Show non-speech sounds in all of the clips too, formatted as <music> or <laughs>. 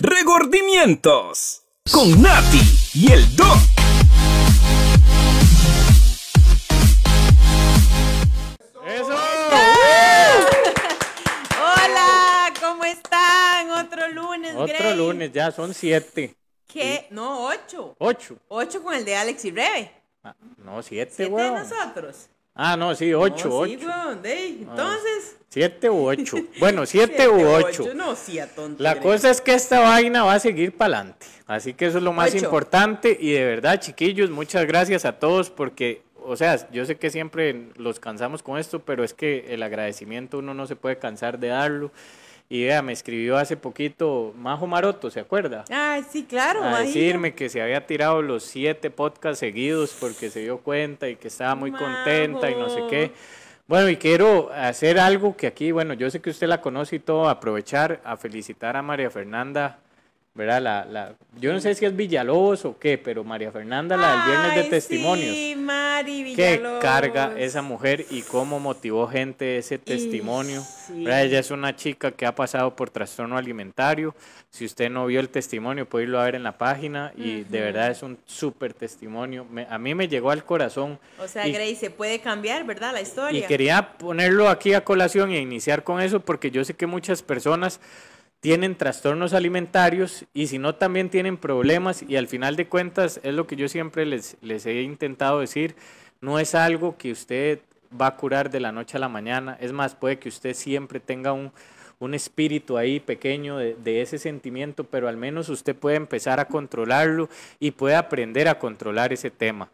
Regordimientos con Nati y el Doc. ¡Eso! <laughs> Hola, ¿cómo están? Otro lunes, Otro Grey. lunes, ya son siete. ¿Qué? No, ocho. Ocho. Ocho con el de Alex y Rebe. Ah, no, siete, Siete de nosotros. Ah, no, sí, ocho, No, sí, ocho. weón, de ahí. Entonces. Siete u ocho. <laughs> Bueno, siete, siete u ocho. No, sí. La cosa es que esta vaina va a seguir para adelante. Así que eso es lo más Ocho. importante. Y de verdad, chiquillos, muchas gracias a todos porque, o sea, yo sé que siempre los cansamos con esto, pero es que el agradecimiento uno no se puede cansar de darlo. Y vea, me escribió hace poquito Majo Maroto, ¿se acuerda? Ay, sí, claro. a decirme que se había tirado los siete podcasts seguidos porque se dio cuenta y que estaba muy contenta y no sé qué. Bueno, y quiero hacer algo que aquí, bueno, yo sé que usted la conoce y todo, aprovechar a felicitar a María Fernanda, ¿verdad? La, la, yo no sé si es Villalobos o qué, pero María Fernanda, la del viernes de Ay, testimonios. Sí, Mari Qué Villalobos. carga esa mujer y cómo motivó gente ese testimonio. sí. ¿verdad? Ella es una chica que ha pasado por trastorno alimentario. Si usted no vio el testimonio, puede irlo a ver en la página y de verdad es un súper testimonio. Me- a mí me llegó al corazón. O sea, y, Grey, se puede cambiar, ¿verdad? La y historia. quería ponerlo aquí a colación e iniciar con eso porque yo sé que muchas personas tienen trastornos alimentarios y si no también tienen problemas y al final de cuentas es lo que yo siempre les, les he intentado decir, no es algo que usted va a curar de la noche a la mañana, es más, puede que usted siempre tenga un, un espíritu ahí pequeño de, de ese sentimiento, pero al menos usted puede empezar a controlarlo y puede aprender a controlar ese tema.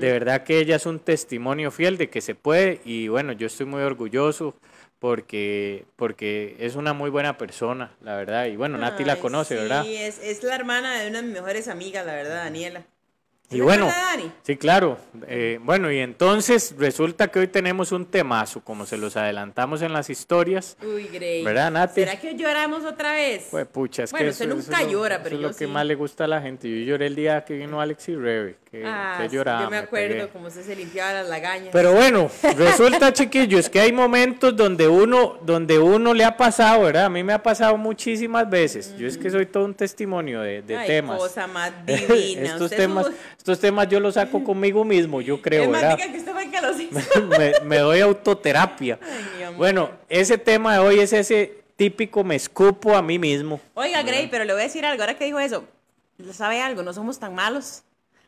De verdad que ella es un testimonio fiel de que se puede y bueno, yo estoy muy orgulloso porque, porque es una muy buena persona, la verdad. Y bueno, Nati la conoce, sí, ¿verdad? es, es la hermana de una de mis mejores amigas, la verdad, Daniela. ¿Es Y bueno, sí, claro. Eh, bueno, y entonces resulta que hoy tenemos un temazo, como se los adelantamos en las historias. Uy, Grey. ¿Verdad, Nati? ¿Será que lloramos otra vez? Pues pucha, es Bueno, que usted eso, nunca eso es lo- llora, eso pero es yo lo que más le gusta a la gente. Yo lloré el día que vino Alex y Rebe, que, Ah, que sí, lloraba. yo me acuerdo cómo usted se limpiaba las lagañas. Pero bueno, resulta, <laughs> chiquillos, que hay momentos donde uno, donde uno le ha pasado, ¿verdad? A mí me ha pasado muchísimas veces. Yo es que soy todo un testimonio de, de Ay, temas. cosa más <laughs> divina. estos Usted temas, estos temas yo los saco conmigo mismo, yo creo, ¿verdad? que usted fue que los hizo. <laughs> me, me doy autoterapia. Ay. Bueno, ese tema de hoy es ese típico me escupo a mí mismo. Oiga, Grey, pero le voy a decir algo. Ahora que dijo eso, ¿sabe algo? No somos tan malos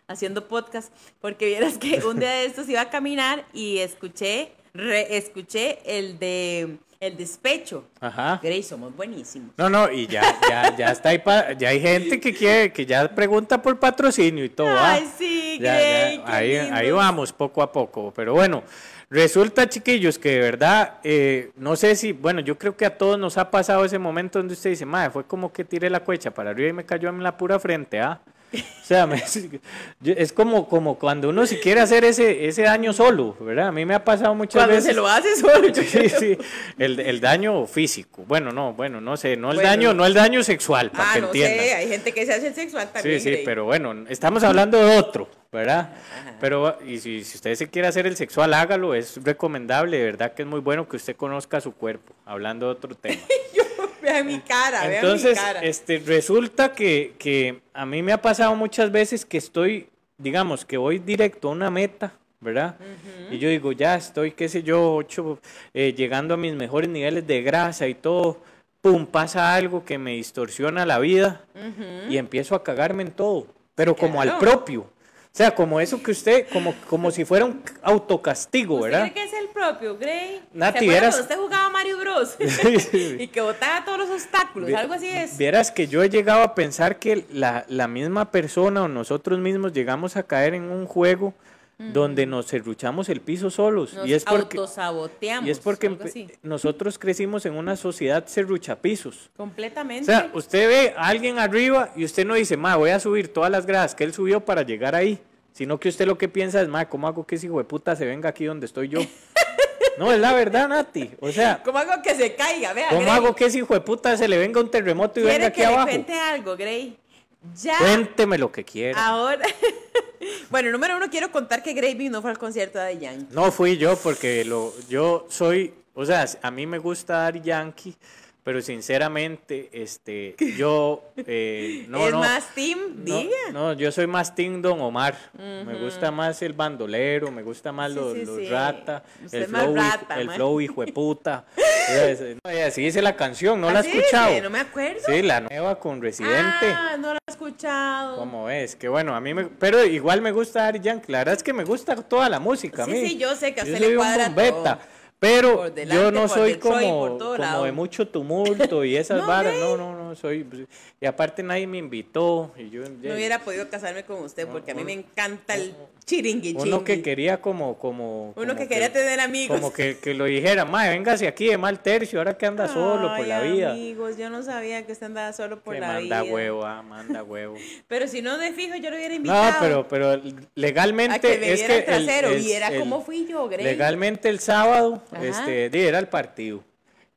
haciendo podcast. Porque vieras que un día de estos iba a caminar y escuché, reescuché el de el despecho. Ajá. Grey, somos buenísimos. No, no, y ya, ya, ya está ahí, pa- ya hay gente que quiere, que ya pregunta por patrocinio y todo. ¿ah? Ay, sí, Ya, Grey, ya, qué ahí, ahí vamos, poco a poco. Pero bueno, resulta, chiquillos, que de verdad, eh, no sé si, bueno, yo creo que a todos nos ha pasado ese momento donde usted dice, madre, fue como que tiré la cuecha para arriba y me cayó en la pura frente, ¿ah? O sea, me- es como, como cuando uno si quiere hacer ese, ese daño solo, ¿verdad? A mí me ha pasado muchas Cuando veces. se lo hace solo. <laughs> Sí, sí, el, el daño físico. Bueno, no, bueno, no sé, no el Bueno. daño, no el daño sexual, para Ah, que no entiendan. sé, hay gente que se hace el sexual Sí, también. sí, Grey. pero bueno, estamos hablando de otro, ¿verdad? Pero, y si, si usted se quiere hacer el sexual, hágalo, es recomendable, de verdad que es muy bueno que usted conozca su cuerpo, hablando de otro tema. <laughs> <laughs> Vean mi cara, vean Entonces, mi cara. este, resulta que, que a mí me ha pasado muchas veces que estoy, digamos, que voy directo a una meta, ¿verdad? Y yo digo, ya estoy, qué sé yo, ocho, eh, llegando a mis mejores niveles de grasa y todo, pum, pasa algo que me distorsiona la vida y empiezo a cagarme en todo, pero como al propio. O sea, como eso que usted, como, como si fuera un autocastigo, ¿Usted ¿verdad? cree que es el propio, Grey? Nati, ¿Se acuerda vieras- cuando usted jugaba Mario Bros? <laughs> <laughs> y que botaba todos los obstáculos, Vi- algo así es. Vieras que yo he llegado a pensar que la, la misma persona o nosotros mismos llegamos a caer en un juego donde nos serruchamos el piso solos. Nos y es porque, autosaboteamos. y es porque nosotros crecimos en una sociedad serruchapisos. O Completamente. sea, usted ve a alguien arriba y usted no dice, ma, voy a subir todas las gradas que él subió para llegar ahí. Sino que usted lo que piensa es, ma, ¿cómo hago que ese hijo de puta se venga aquí donde estoy yo? <laughs> no, es la verdad, Nati. O sea, ¿Cómo hago que se caiga? Vea, ¿cómo Grey. hago que ese hijo de puta se le venga un terremoto y venga ¿Quiere aquí que abajo? cuente algo, Grey? Ya. Cuénteme lo que quiera. Ahora. <laughs> bueno, número uno, quiero contar que Grey no fue al concierto de Yankee. No fui yo porque lo, yo soy, o sea, a mí me gusta Daddy Yankee, pero sinceramente, este, yo eh, <laughs> no, ¿Es no, más team? no, Diga. no, yo soy más Team Don Omar. Me gusta más el bandolero, me gusta más Sí, los, sí, los sí. rata, Usted el es más flow, rata, el flow hijo de puta. Así dice la canción, ¿no la has Así escuchado? dice, No me acuerdo. Sí, la nueva con Residente. Ah, no lo he escuchado. ¿Cómo es? Que bueno, a mí me... Pero igual me gusta Ari Yankee. La verdad es que me gusta toda la música a Sí, mí. sí, yo sé que a Yo usted le soy un cuadra bombeta, todo. Pero delante, yo no soy como, como lado. de mucho tumulto y esas <laughs> No, varas. No, no, no, soy... pues, Y aparte nadie me invitó. Y yo, No hubiera podido casarme con usted porque a mí me encanta el chiringui Uno que quería como... como Uno como que quería tener amigos. Como que, que lo dijera, mae, véngase aquí de mal tercio, ahora que anda solo por la vida. amigos, yo no sabía que usted andaba solo por que la manda vida. huevo, ah, <laughs> manda huevo. Pero si no de fijo, yo lo hubiera invitado. No, pero, pero legalmente A que me es que el trasero. el- Viera el- cómo fui yo, Grey. Legalmente el sábado, Ajá. este, era el partido.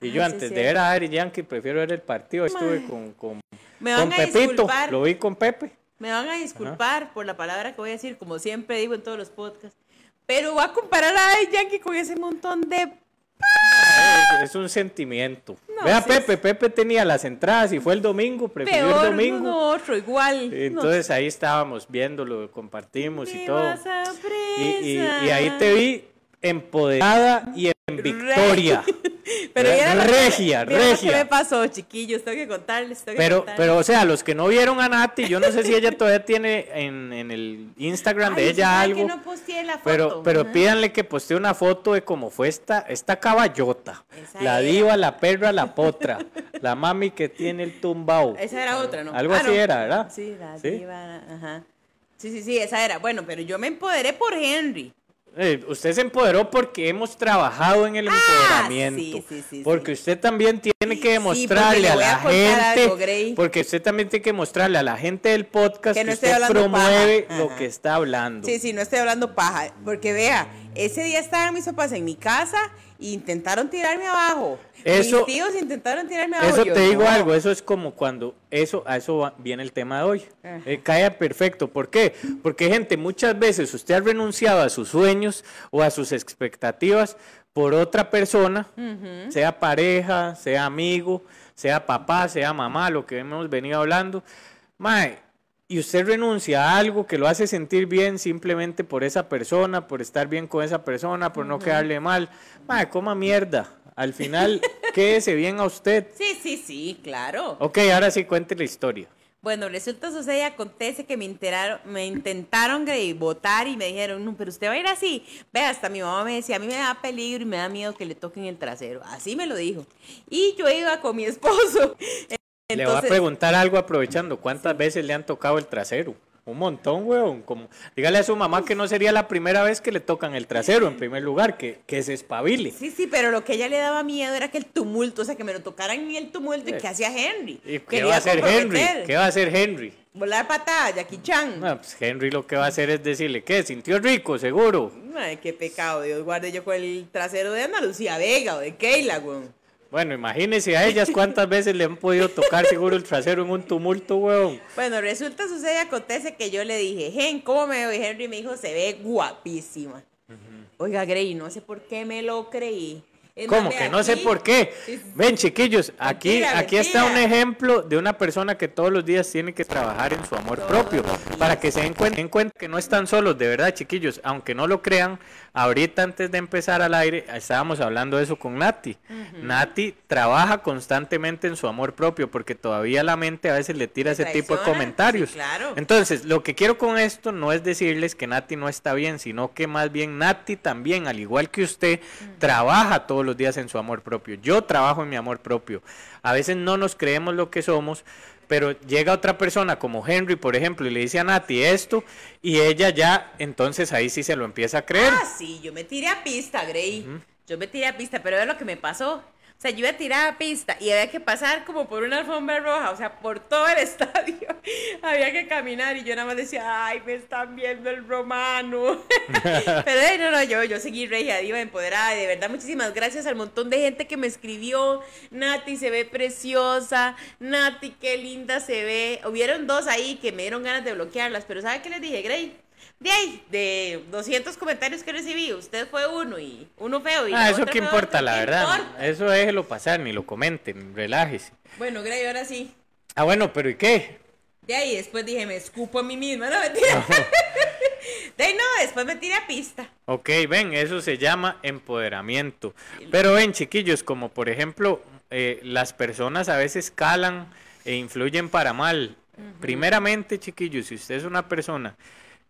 Y yo Ah, antes sí. de ver a Ari Yankee, prefiero ver el partido. Estuve con, con, Me con a Pepito, disculpar. lo vi con Pepe. Me van a disculpar por la palabra que voy a decir, como siempre digo en todos los podcasts. Pero voy a comparar a Daddy Yankee con ese montón de. Es, es un sentimiento. No, Vea Pepe, Pepe tenía las entradas y fue el domingo, prefirió Peor, el domingo. no, otro, igual. No Entonces ahí estábamos viéndolo, compartimos y todo. Y, y- y ahí te vi empoderada y en victoria. <laughs> <laughs> Pero ya regia, regia. que me pasó, chiquillos. Tengo que contarles. Tengo que Pero, contarles. pero, o sea, los que no vieron a Nati, yo no sé si ella todavía tiene en, en el Instagram de ella ¿sabe que algo. no posteé la foto? Pero, pero Ajá. pídanle que postee una foto de cómo fue esta, esta caballota. Esa la era. diva, la perra, la potra. la mami que tiene el tumbao. Esa era otra, ¿no? Algo Ah, así no. era, ¿verdad? Sí, la ¿Sí? diva, ajá. Sí, sí, sí, esa era. Bueno, pero yo me empoderé por Henry. Eh, usted se empoderó porque hemos trabajado en el Ah, empoderamiento. sí, sí, sí, porque usted también tiene que demostrarle a la a gente. algo, porque usted también tiene que mostrarle a la gente del podcast Que que, no usted hablando promueve lo que está hablando. Sí, sí, no estoy hablando paja. Porque vea, ese día estaban mis papás en mi casa intentaron tirarme abajo. Eso- mis tíos intentaron tirarme abajo. Eso Yo, te digo no. algo, eso es como cuando eso a eso va- viene el tema de hoy. Eh, cae perfecto. ¿Por qué? Porque gente, muchas veces usted ha renunciado a sus sueños o a sus expectativas por otra persona, sea pareja, sea amigo, sea papá, sea mamá, lo que hemos venido hablando. Mae, y usted renuncia a algo que lo hace sentir bien simplemente por esa persona, por estar bien con esa persona, por no quedarle mal. Mae, coma mierda. Al final, <laughs> quédese bien a usted. Sí, sí, sí, claro. Ok, ahora sí cuente la historia. Bueno, resulta, sucede y acontece que me, enteraron, me intentaron votar y me dijeron, no, pero usted va a ir así. Ve, hasta mi mamá me decía, a mí me da peligro y me da miedo que le toquen el trasero. Así me lo dijo. Y yo iba con mi esposo. Le voy a preguntar algo aprovechando. ¿Cuántas veces le han tocado el trasero? Un montón, weón. Como, dígale a su mamá que no sería la primera vez que le tocan el trasero, en primer lugar, que, que se espabile. Sí, sí, pero lo que ella le daba miedo era que el tumulto, o sea, que me lo tocaran en el tumulto y que hacía Henry. ¿Y qué va a hacer Henry? ¿Qué va a hacer Henry? Volar patada, Jackie Chan. No, pues Henry lo que va a hacer es decirle, ¿qué? ¿Sintió rico, seguro? Ay, qué pecado, Dios guarde yo con el trasero de Ana Lucía Vega o de Keila, güey. Bueno, imagínese a ellas cuántas veces le han podido tocar seguro el trasero en un tumulto, weón. Bueno, resulta, sucede, acontece que yo le dije, Hen, ¿cómo me veo? Y Henry me dijo, se ve guapísima. Oiga, Grey, no sé por qué me lo creí. Es ¿Cómo que no sé por qué? Ven, chiquillos, aquí, Mentira, aquí está un ejemplo de una persona que todos los días tiene que trabajar en su amor Todos propio. Para que se den cuenta, que no están solos, de verdad, chiquillos. Aunque no lo crean, ahorita antes de empezar al aire, estábamos hablando de eso con Nati. Nati trabaja constantemente en su amor propio porque todavía la mente a veces le tira ese tipo de comentarios. sí, claro. Entonces, lo que quiero con esto no es decirles que Nati no está bien, sino que más bien Nati también, al igual que usted, trabaja todos los días en su amor propio. Yo trabajo en mi amor propio. A veces no nos creemos lo que somos, pero llega otra persona como Henry, por ejemplo, y le dice a Nati esto, y ella ya, entonces ahí sí se lo empieza a creer. Ah, sí, yo me tiré a pista, Grey. Yo me tiré a pista, pero es lo que me pasó. O sea, yo iba a tirar a pista y había que pasar como por una alfombra roja, o sea, por todo el <laughs> estadio. había que caminar y yo nada más decía, ay, me están viendo el romano. <laughs> pero no, no, yo, yo seguí regia, diva, empoderada. Y de verdad, muchísimas gracias al montón de gente que me escribió. Nati se ve preciosa. Nati, qué linda se ve. Hubieron dos ahí que me dieron ganas de bloquearlas, pero ¿sabe qué les dije, Grey? De ahí, de 200 comentarios que recibí, usted fue uno y uno feo. Y Ah, eso fue importa, la ¿qué verdad. importa? Eso déjelo pasar, ni lo comenten, relájese. Bueno, Grey, ahora sí. Ah, bueno, pero ¿y qué? De ahí después dije, me escupo a mí misma, no mentira. <laughs> de ahí no, después me tiré a pista. Ok, ven, eso se llama empoderamiento. Pero ven, chiquillos, como por ejemplo, eh, las personas a veces calan e influyen para mal. Primeramente, chiquillos, si usted es una persona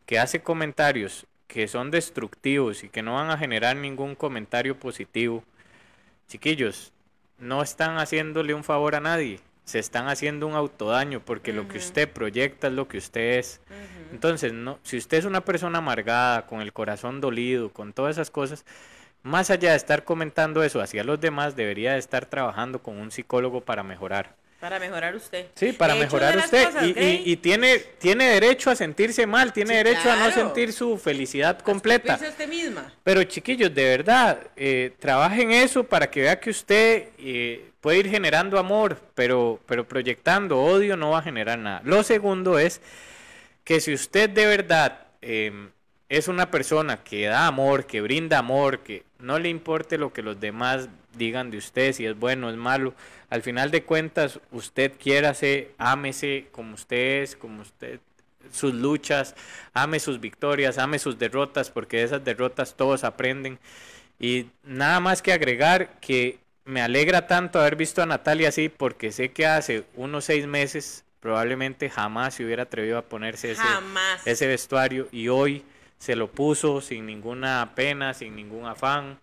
que hace comentarios que son destructivos y que no van a generar ningún comentario positivo, chiquillos, no están haciéndole un favor a nadie, se están haciendo un autodaño porque lo que usted proyecta es lo que usted es. Entonces, no, si usted es una persona amargada, con el corazón dolido, con todas esas cosas, más allá de estar comentando eso hacia los demás, debería de estar trabajando con un psicólogo para mejorar. Para mejorar usted. Sí, para mejorar usted. cosas, y, Grey, y- y tiene, tiene derecho a sentirse mal, tiene Sí, derecho a no sentir su felicidad completa. escupirse usted misma. Pero chiquillos, de verdad, eh, trabajen eso para que vea que usted eh, puede ir generando amor, pero, pero proyectando odio no va a generar nada. Lo segundo es que si usted de verdad em, es una persona que da amor, que brinda amor, que no le importe lo que los demás digan de usted, si es bueno o es malo, al final de cuentas usted quiérase, ámese como usted es, como usted sus luchas, ame sus victorias, ame sus derrotas, porque de esas derrotas todos aprenden. Y nada más que agregar que me alegra tanto haber visto a Natalia así, porque sé que hace unos seis meses probablemente jamás se hubiera atrevido a ponerse ese, ese vestuario y hoy se lo puso sin ninguna pena, sin ningún afán.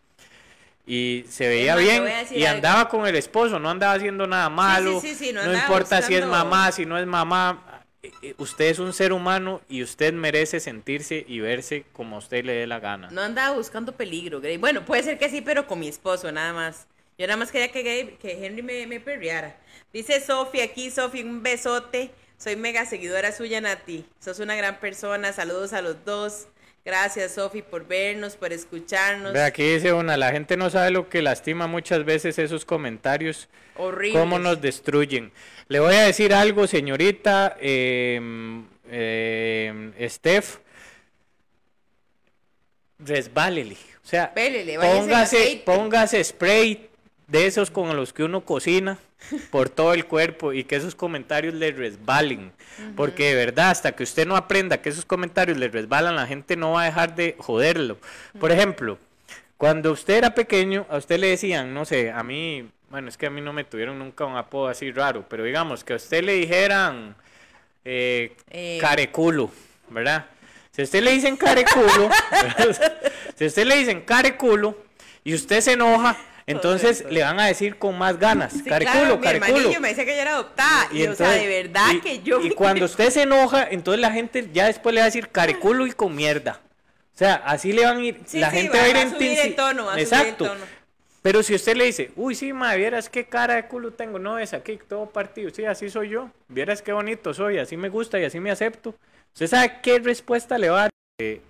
Y se veía bien y algo. andaba con el esposo, no andaba haciendo nada malo, sí, sí, no importa si es mamá, si no es mamá, eh, eh, usted es un ser humano y usted merece sentirse y verse como a usted le dé la gana. No andaba buscando peligro, Grey. Bueno, puede ser que sí, pero con mi esposo, nada más. Yo nada más quería que, que Henry me, me perreara. Dice Sofi aquí, Sofi, un besote. Soy mega seguidora suya, Nati. Sos una gran persona. Saludos a los dos. Gracias, Sofi, por vernos, por escucharnos. Ve, aquí dice una, la gente no sabe lo que lastima muchas veces esos comentarios, Horrible. cómo nos destruyen. Le voy a decir algo, señorita eh, eh, Steph, resbálele. O sea, Pélele, póngase, póngase spray de esos con los que uno cocina por todo el cuerpo y que esos comentarios le resbalen. Porque de verdad, hasta que usted no aprenda que esos comentarios le resbalan, la gente no va a dejar de joderlo. Por ejemplo, cuando usted era pequeño, a usted le decían, no sé, a mí, bueno, es que a mí no me tuvieron nunca un apodo así raro, pero digamos que a usted le dijeran eh, Eh. careculo, ¿verdad? Si a usted le dicen careculo, <laughs> si a usted le dicen careculo y usted se enoja, entonces Correcto. le van a decir con más ganas, Sí, careculo, claro, mi careculo. hermanillo me decía que yo era adoptada. Y, o sea, de verdad y- que yo... Y cuando <laughs> usted se enoja, entonces la gente ya después le va a decir careculo y con mierda. O sea, así le van a ir, Sí, la sí, gente va- va, a ir va a en subir el tono, va subir el Exacto. tono. Pero si usted le dice, uy, sí, ma, vieras qué cara de culo tengo, no es aquí todo partido, sí, así soy yo, vieras qué bonito soy, así me gusta y así me acepto. ¿Usted sabe qué respuesta le va a dar? Eh,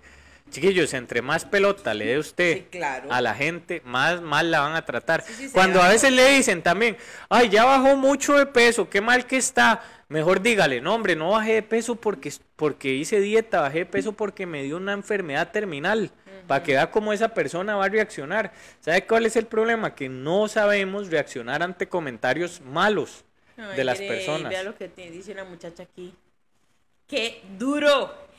chiquillos, entre más pelota le dé usted Sí, claro. a la gente, más mal la van a tratar. Sí, sí, se Cuando a veces le dicen también, ay, ya bajó mucho de peso, qué mal que está. Mejor dígale, no, hombre, no bajé de peso porque, porque hice dieta, bajé de peso porque me dio una enfermedad terminal. Para que vea cómo esa persona va a reaccionar. ¿Sabe cuál es el problema? Que no sabemos reaccionar ante comentarios malos Ay, de las personas. Vea lo que te dice una muchacha aquí. ¡Qué duro!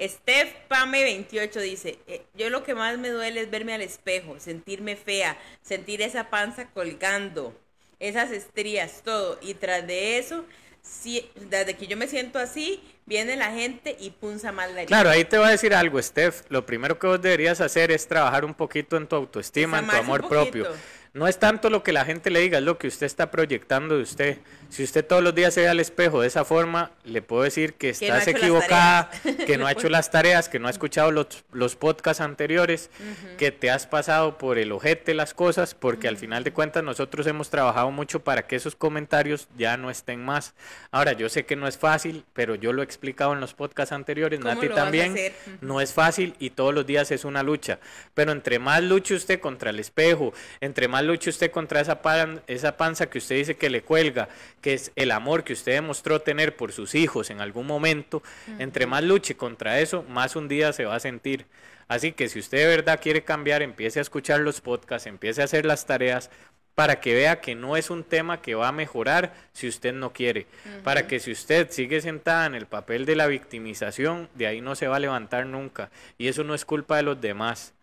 Steph Pame 28 dice, "Eh, yo lo que más me duele es verme al espejo, sentirme fea, sentir esa panza colgando, esas estrías, todo. Y tras de eso, si, desde que yo me siento así, viene la gente y punza más la herida. Claro, ahí te voy a decir algo, Steph. Lo primero que vos deberías hacer es trabajar un poquito en tu autoestima, en tu amor propio. No es tanto lo que la gente le diga, es lo que usted está proyectando de usted. Si usted todos los días se ve al espejo de esa forma, le puedo decir que Que no ha estás equivocada, que no ha hecho las tareas, que no ha escuchado los, los podcasts anteriores, que te has pasado por el ojete las cosas, porque al final de cuentas nosotros hemos trabajado mucho para que esos comentarios ya no estén más. Ahora, yo sé que no es fácil, pero yo lo he explicado en los podcasts anteriores, ¿Cómo Nati también. No es fácil y todos los días es una lucha. Pero entre más luche usted contra el espejo, entre más más luche usted contra esa, pan- esa panza que usted dice que le cuelga, que es el amor que usted demostró tener por sus hijos en algún momento, entre más luche contra eso, más un día se va a sentir. Así que si usted de verdad quiere cambiar, empiece a escuchar los podcasts, empiece a hacer las tareas para que vea que no es un tema que va a mejorar si usted no quiere. Para que si usted sigue sentada en el papel de la victimización, de ahí no se va a levantar nunca. Y eso no es culpa de los demás.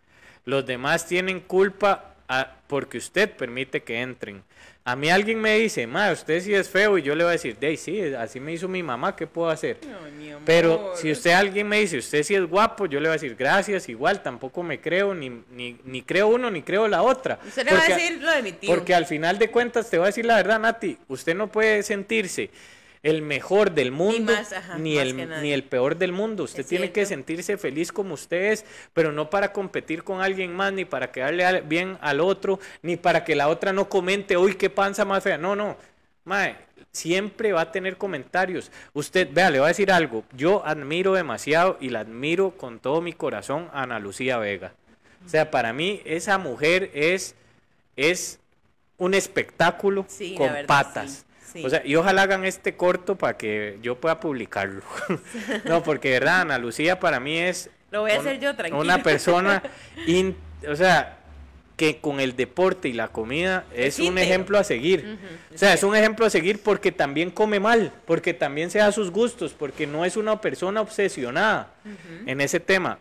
Los demás tienen culpa a- porque usted permite que entren. A mí alguien me dice, ma, usted sí es feo, y yo le voy a decir, de sí, así me hizo mi mamá, ¿qué puedo hacer? Pero si usted alguien me dice, usted sí es guapo, yo le voy a decir, gracias, igual, tampoco me creo, ni, ni, ni creo uno, ni creo la otra. Usted le va a Porque- decir lo de mi tío. Porque al final de cuentas, te voy a decir la verdad, Nati, usted no puede sentirse el mejor del mundo, más, ajá, ni, el, ni el peor del mundo. Usted Es tiene que sentirse feliz como usted es, pero no para competir con alguien más, ni para quedarle bien al otro, ni para que la otra no comente, uy, qué panza más fea. No, no. Mae, siempre va a tener comentarios. Usted, vea, le voy a decir algo. Yo admiro demasiado y la admiro con todo mi corazón a Ana Lucía Vega. O sea, para mí esa mujer es, es un espectáculo Sí, con verdad, patas. sí, sí. O sea, y ojalá hagan este corto para que yo pueda publicarlo. <laughs> no, porque de verdad, Ana Lucía para mí es Lo voy a un- hacer yo, tranquilo. una <laughs> persona, in- o sea, que con el deporte y la comida es un ejemplo a seguir. O sea, es un ejemplo a seguir porque también come mal, porque también se da sus gustos, porque no es una persona obsesionada en ese tema.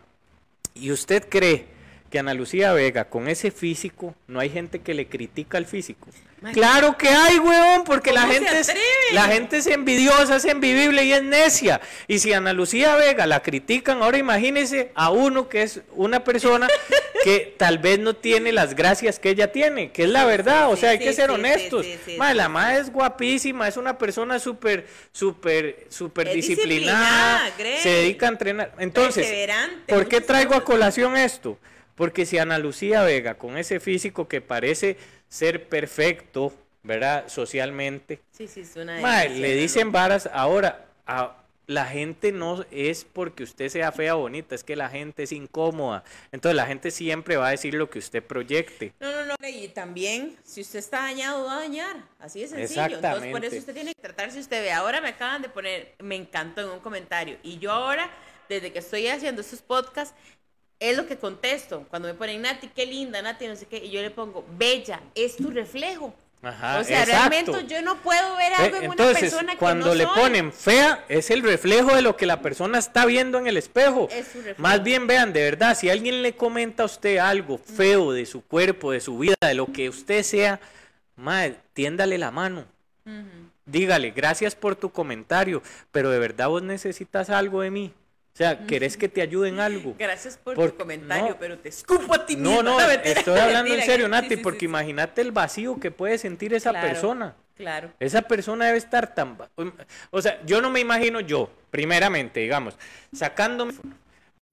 ¿Y usted cree que Ana Lucía Vega, con ese físico, no hay gente que le critica el físico? Claro que hay, weón, porque la ¿Cómo se gente, es, la gente es envidiosa, es envidible y es necia. Y si Ana Lucía Vega la critican, ahora imagínese a uno que es una persona <laughs> que tal vez no tiene las gracias que ella tiene, que es la verdad, o sea, hay que ser honestos. sí, la madre es guapísima, es una persona súper, súper, súper disciplinada, disciplinada, se dedica a entrenar. Entonces, ¿por qué traigo a colación esto? Porque si Ana Lucía Vega, con ese físico que parece ser perfecto, ¿verdad? Socialmente, Sí, sí, es una le dicen varas. Ahora, a- la gente no es porque usted sea fea o bonita, es que la gente es incómoda. Entonces, la gente siempre va a decir lo que usted proyecte. No, no, no. Y también, si usted está dañado, va a dañar. Así de sencillo. Entonces, por Exactamente. eso usted tiene que tratar, si usted ve, ahora me acaban de poner, me encantó en un comentario. Y yo ahora, desde que estoy haciendo estos podcasts, es lo que contesto. Cuando me ponen, Nati, qué linda, Nati, no sé qué, y yo le pongo, bella, es tu reflejo. Ajá, o sea, exacto. realmente yo no puedo ver Ve, algo en Entonces, una persona que cuando no le soy. ponen fea, es el reflejo de lo que la persona está viendo en el espejo. Es su reflejo. Más bien, vean, de verdad, si alguien le comenta a usted algo feo de su cuerpo, de su vida, de lo que usted sea, madre, tiéndale la mano. Dígale, gracias por tu comentario, pero de verdad vos necesitas algo de mí. O sea, ¿querés que te ayude en algo? Gracias por Por- tu comentario, no. pero te escupo a ti No, misma. no, mentira, estoy hablando en serio, Nati, sí, sí, porque sí. imagínate el vacío que puede sentir esa Claro, persona. Claro. Esa persona debe estar tan... va- O sea, yo no me imagino yo, primeramente, digamos, sacándome,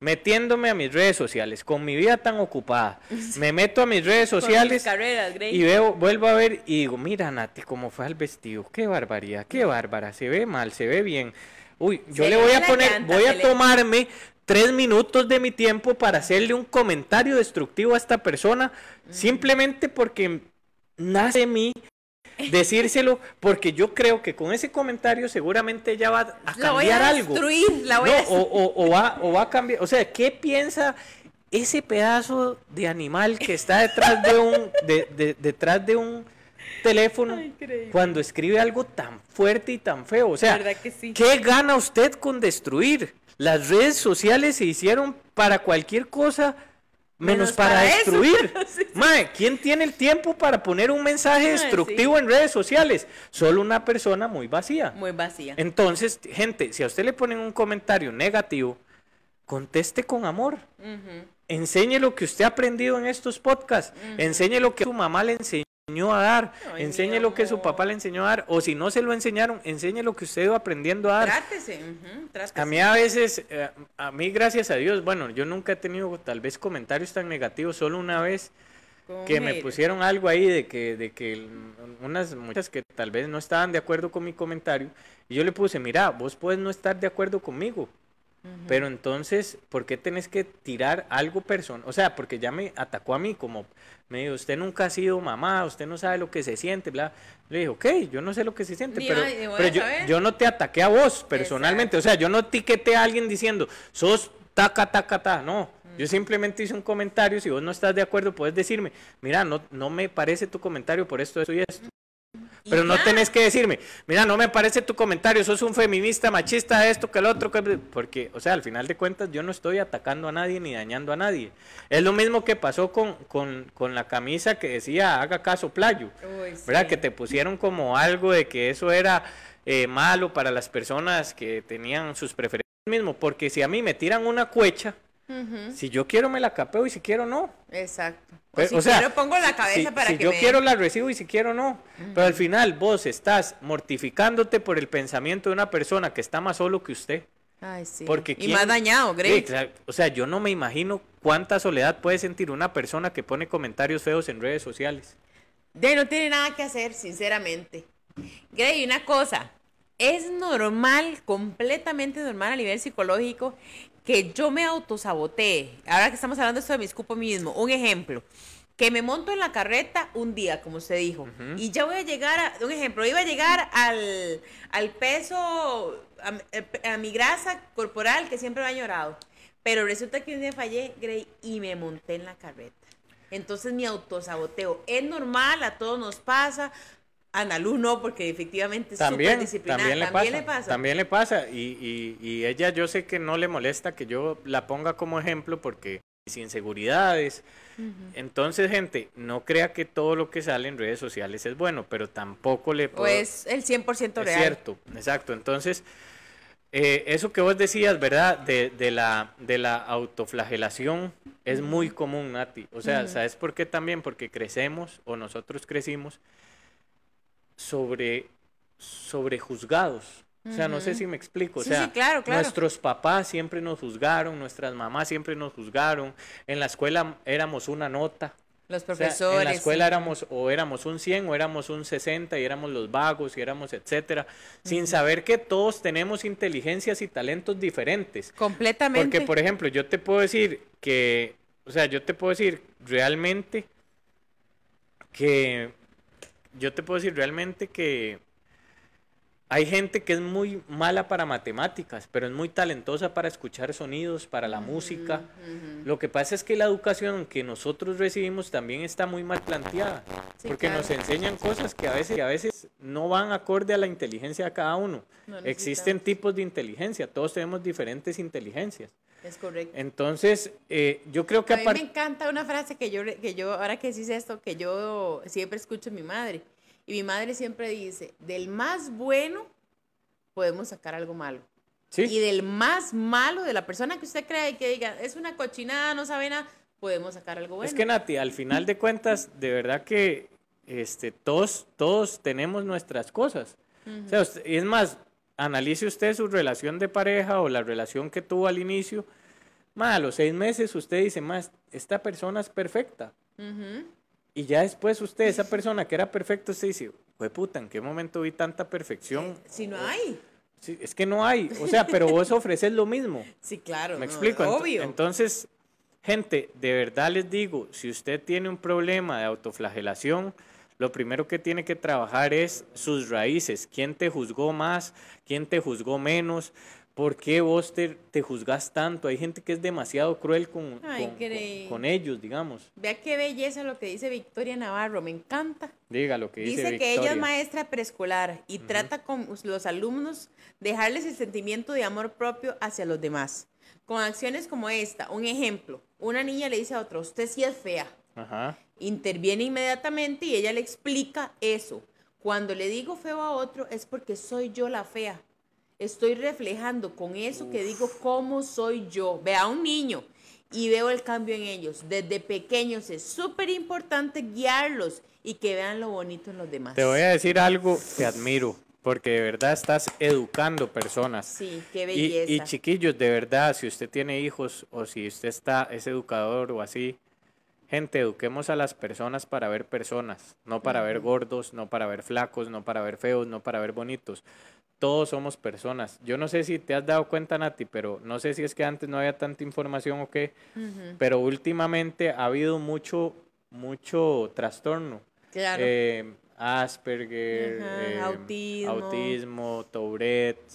metiéndome a mis redes sociales, con mi vida tan ocupada, <laughs> me meto a mis redes sociales carreras, y veo, vuelvo a ver y digo, mira Nati, cómo fue el vestido, qué barbaridad, qué bárbara, se ve mal, se ve bien. Uy, yo Se le voy a poner, llanta, voy a le- tomarme tres minutos de mi tiempo para hacerle un comentario destructivo a esta persona, simplemente porque nace en mí <laughs> decírselo, porque yo creo que con ese comentario seguramente ella va a La voy cambiar a algo. destruir, la voy No, a o, o- o va, o va a cambiar, o sea, ¿qué piensa ese pedazo de animal que está detrás de un, de- de- detrás de un teléfono Ay, cuando escribe algo tan fuerte y tan feo? O sea, ¿Verdad que sí? ¿qué gana usted con destruir? Las redes sociales se hicieron para cualquier cosa menos, Menos para, destruir. <laughs> Sí, sí. Mae, ¿quién tiene el tiempo para poner un mensaje destructivo en redes sociales? Solo una persona muy vacía. Muy vacía. Entonces, gente, si a usted le ponen un comentario negativo, conteste con amor. Ujú. Enseñe lo que usted ha aprendido en estos podcasts. Enseñe lo que su mamá le enseñó a dar. Enseñe lo que su papá le enseñó a dar. O si no se lo enseñaron, enseñe lo que usted iba aprendiendo a dar. Trátese, ujú, trátese. A mí a veces, eh, a mí gracias a Dios, bueno, yo nunca he tenido tal vez comentarios tan negativos, solo una vez que me pusieron algo ahí de que, de que unas muchas que tal vez no estaban de acuerdo con mi comentario, y yo le puse, mira, vos puedes no estar de acuerdo conmigo, Pero entonces, ¿por qué tenés que tirar algo personal? O sea, porque ya me atacó a mí como, me dijo, usted nunca ha sido mamá, usted no sabe lo que se siente, bla. Le dije, ok, yo no sé lo que se siente, Ni pero, yo, no te ataqué a vos personalmente. O sea, yo no etiqueté a alguien diciendo, sos taca, taca, ta. No, yo simplemente hice un comentario. Si vos no estás de acuerdo, puedes decirme, mira, no, no me parece tu comentario por esto, esto y esto. Pero no tenés que decirme, mira, no me parece tu comentario, sos un feminista, machista, esto, que el otro, que... porque, o sea, al final de cuentas yo no estoy atacando a nadie ni dañando a nadie. Es lo mismo que pasó con, con, con la camisa que decía, haga caso playo, Uy, sí. ¿verdad? Que te pusieron como algo de que eso era eh, malo para las personas que tenían sus preferencias mismo, porque si a mí me tiran una cuecha, Si yo quiero me la capeo y si quiero no. Exacto. O, Pero, si o sea, quiero pongo la cabeza si, para si que yo me- quiero la recibo y si quiero no. Pero al final vos estás mortificándote por el pensamiento de una persona que está más solo que usted. Ay, sí. Porque y quién- más dañado, Sí, claro. O sea, yo no me imagino cuánta soledad puede sentir una persona que pone comentarios feos en redes sociales. De no tiene nada que hacer, sinceramente. Grey, una cosa. Es normal, completamente normal a nivel psicológico, que yo me autosabotee. Ahora que estamos hablando esto de mi escupo mismo, un ejemplo. Que me monto en la carreta un día, como usted dijo, y ya voy a llegar a, un ejemplo, iba a llegar al, al peso, a, a mi grasa corporal que siempre me ha llorado. Pero resulta que un día fallé, Grey, y me monté en la carreta. Entonces mi autosaboteo es normal, a todos nos pasa. A Nalu no, porque efectivamente es súper También, disciplinada. también, le, También pasa, le pasa. También le pasa. Y, y, y ella yo sé que no le molesta que yo la ponga como ejemplo porque mis inseguridades. Entonces, gente, no crea que todo lo que sale en redes sociales es bueno, pero tampoco le O puedo... es el 100% Es real. cierto, exacto. Entonces, eh, eso que vos decías, ¿verdad? De, de la, de la autoflagelación es muy común, Nati. O sea, ¿sabes por qué también? Porque crecemos o nosotros crecimos sobre, sobre juzgados. O sea, no sé si me explico. O Sí, sea, sí, claro, claro. nuestros papás siempre nos juzgaron, nuestras mamás siempre nos juzgaron. En la escuela éramos una nota. Los O sea, profesores. en la escuela éramos o éramos un 100 o éramos un 60 y éramos los vagos y éramos etcétera, sin saber que todos tenemos inteligencias y talentos diferentes. Completamente. Porque, por ejemplo, yo te puedo decir que, o sea, yo te puedo decir realmente que, yo te puedo decir realmente que hay gente que es muy mala para matemáticas, pero es muy talentosa para escuchar sonidos, para la música. Lo que pasa es que la educación que nosotros recibimos también está muy mal planteada, Sí, porque claro. nos enseñan cosas que a veces, que a veces no van acorde a la inteligencia de cada uno. No Existen tipos de inteligencia, todos tenemos diferentes inteligencias. Es correcto. Entonces, eh, yo creo que A mí me encanta una frase que yo, que yo, ahora que decís esto, que yo siempre escucho a mi madre. Y mi madre siempre dice, del más bueno podemos sacar algo malo. Sí, Y del más malo, de la persona que usted crea y que diga, es una cochinada, no sabe nada, podemos sacar algo bueno. Es que Nati, al final de cuentas, de verdad que este, todos, todos tenemos nuestras cosas. O sea, usted- y es más, analice usted su relación de pareja o la relación que tuvo al inicio. Ma, a los seis meses usted dice, más, esta persona es perfecta. Ujú. Y ya después usted, esa persona que era perfecta, usted dice, fue puta, ¿en qué momento vi tanta perfección? Si no hay. Sí, es que no hay. O sea, pero vos <laughs> ofreces lo mismo. Sí, claro. ¿Me no, explico? Obvio. Entonces, gente, de verdad les digo, si usted tiene un problema de autoflagelación, lo primero que tiene que trabajar es sus raíces. ¿Quién te juzgó más? ¿Quién te juzgó menos? ¿Por qué vos te, te juzgas tanto? Hay gente que es demasiado cruel con, Ay, con- Grey. con- con ellos, digamos. Vea qué belleza lo que dice Victoria Navarro, me encanta. Diga lo que dice, Dice que ella es maestra preescolar y trata con los alumnos dejarles el sentimiento de amor propio hacia los demás. Con acciones como esta, un ejemplo, una niña le dice a otra, usted sí es fea. Ajá. Interviene inmediatamente y ella le explica eso. Cuando le digo feo a otro es porque soy yo la fea. Estoy reflejando con eso que digo cómo soy yo. Ve a un niño y veo el cambio en ellos. Desde pequeños es súper importante guiarlos y que vean lo bonito en los demás. Te voy a decir algo que admiro, porque de verdad estás educando personas. Sí, qué belleza. y chiquillos, de verdad, si usted tiene hijos o si usted está, es educador o así, gente, eduquemos a las personas para ver personas, no para ver gordos, no para ver flacos, no para ver feos, no para ver bonitos. Todos somos personas. Yo no sé si te has dado cuenta, Nati, pero no sé si es que antes no había tanta información o qué, pero últimamente ha habido mucho, mucho trastorno. Claro. Eh, Asperger, Ajá, eh, autismo. autismo, Tourette.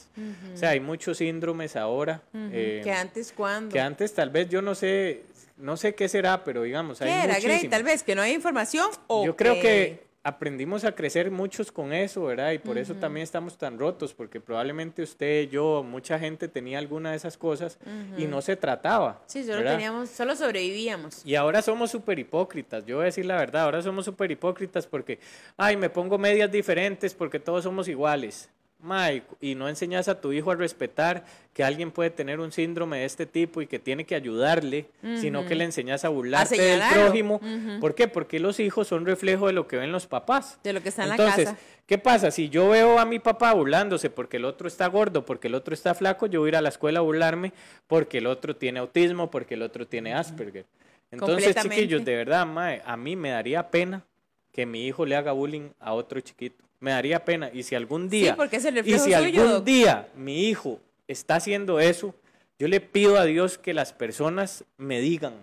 O sea, hay muchos síndromes ahora. Eh, que antes, ¿cuándo? que antes tal vez yo no sé, no sé qué será, pero digamos, ¿Qué hay era, Grey? Tal vez que no hay información o Yo creo que aprendimos a crecer muchos con eso, ¿verdad? Y por eso también estamos tan rotos, porque probablemente usted, yo, mucha gente tenía alguna de esas cosas y no se trataba. Sí, solo ¿verdad? teníamos, solo sobrevivíamos. Y ahora somos súper hipócritas, yo voy a decir la verdad, ahora somos súper hipócritas porque, ay, me pongo medias diferentes porque todos somos iguales. Mike, y no enseñas a tu hijo a respetar que alguien puede tener un síndrome de este tipo y que tiene que ayudarle, sino que le enseñas a burlarte del señalarlo. prójimo. ¿Por qué? Porque los hijos son reflejo de lo que ven los papás. De lo que está en Entonces, la casa. ¿qué pasa? Si yo veo a mi papá burlándose porque el otro está gordo, porque el otro está flaco, yo voy a ir a la escuela a burlarme porque el otro tiene autismo, porque el otro tiene Asperger. Entonces, chiquillos, de verdad, mae, a mí me daría pena que mi hijo le haga bullying a otro chiquito. Me daría pena. Y si algún día, porque es el y si algún día mi hijo está haciendo eso, yo le pido a Dios que las personas me digan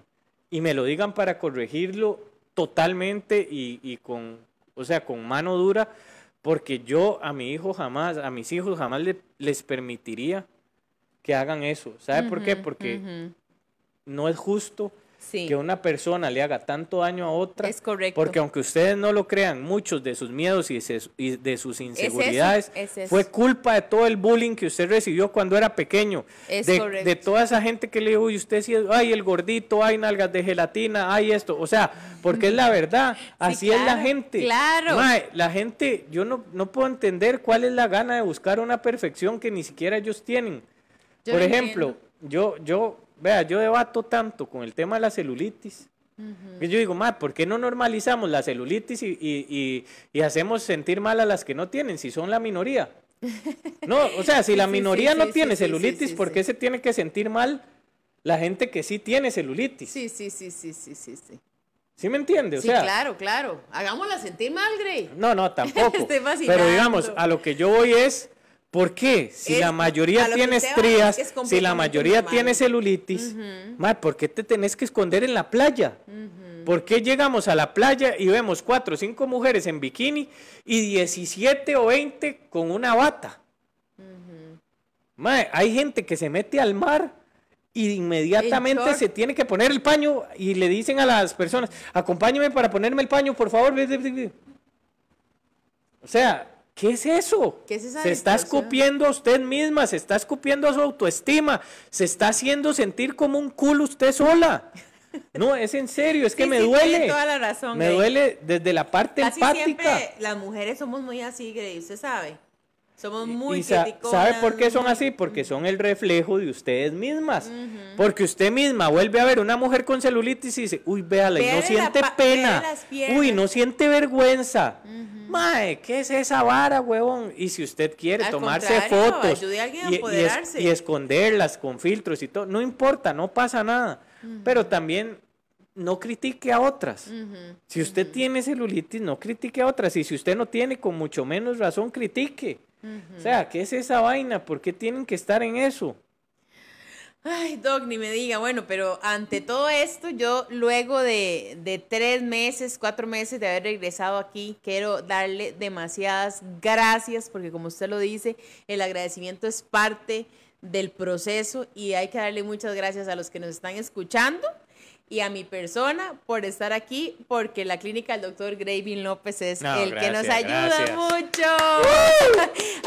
y me lo digan para corregirlo totalmente y, y con, o sea, con mano dura, porque yo a mi hijo jamás, a mis hijos jamás le- les permitiría que hagan eso. ¿Sabe por qué? Porque no es justo Sí. que una persona le haga tanto daño a otra. Es correcto. Porque aunque ustedes no lo crean, muchos de sus miedos y de sus- y de sus inseguridades es eso. fue culpa de todo el bullying que usted recibió cuando era pequeño. Es de, correcto. de toda esa gente que le dijo, y usted sí, es- ay, el gordito, ay, nalgas de gelatina, ay, esto. O sea, porque es la verdad. Así es la gente. claro. Mae, la gente, yo no, no puedo entender cuál es la gana de buscar una perfección que ni siquiera ellos tienen. Yo Por lo ejemplo, yo, yo, vea, yo debato tanto con el tema de la celulitis. yo digo, ma, ¿por qué no normalizamos la celulitis y, y- y- y hacemos sentir mal a las que no tienen, si son la minoría? <laughs> No, o sea, si la Sí, minoría sí, no sí, tiene celulitis, ¿por qué se tiene que sentir mal la gente que sí tiene celulitis? Sí, sí, sí, sí, sí, sí, sí. ¿Sí me entiende? O Sí, sea, claro, claro. Hagámosla sentir mal, Grey. No, no, tampoco. <laughs> Estoy Pero digamos, a lo que yo voy es, ¿por qué? Si Es- la mayoría tiene va estrías, es si la mayoría normal. tiene celulitis, ma, ¿por qué te tenés que esconder en la playa? ¿Por qué llegamos a la playa y vemos cuatro o cinco mujeres en bikini y 17 o 20 con una bata? Ma, hay gente que se mete al mar y inmediatamente se tiene que poner el paño y le dicen a las personas, acompáñeme para ponerme el paño, por favor. <laughs> O sea, ¿qué es eso? ¿Qué es esa se está escupiendo a usted misma, se está escupiendo a su autoestima, se está haciendo sentir como un culo usted sola. No, es en serio, es que me sí, duele. tiene toda la razón, me Grey. duele desde la parte Casi empática. siempre las mujeres somos muy así, Grey, usted sabe. Somos muy criticonas, ¿Sabe por qué son así? Porque son el reflejo de ustedes mismas. Porque usted misma vuelve a ver una mujer con celulitis y dice, uy, véala, y no siente pena. Uy, no siente vergüenza. Mae, ¿qué es esa vara, huevón? Y si usted quiere Al tomarse fotos ayude a alguien a y- y, es- empoderarse. y esconderlas con filtros y todo, no importa, no pasa nada. Pero también no critique a otras. Si usted tiene celulitis, no critique a otras. Y si usted no tiene, con mucho menos razón, critique. O sea, ¿qué es esa vaina? ¿Por qué tienen que estar en eso? Ay, Doc, ni me diga, bueno, pero ante todo esto, yo luego de, de tres meses, cuatro meses de haber regresado aquí, quiero darle demasiadas gracias, porque como usted lo dice, el agradecimiento es parte del proceso y hay que darle muchas gracias a los que nos están escuchando y a mi persona por estar aquí, porque la clínica del doctor Gravin López es No, el que nos ayuda gracias. mucho.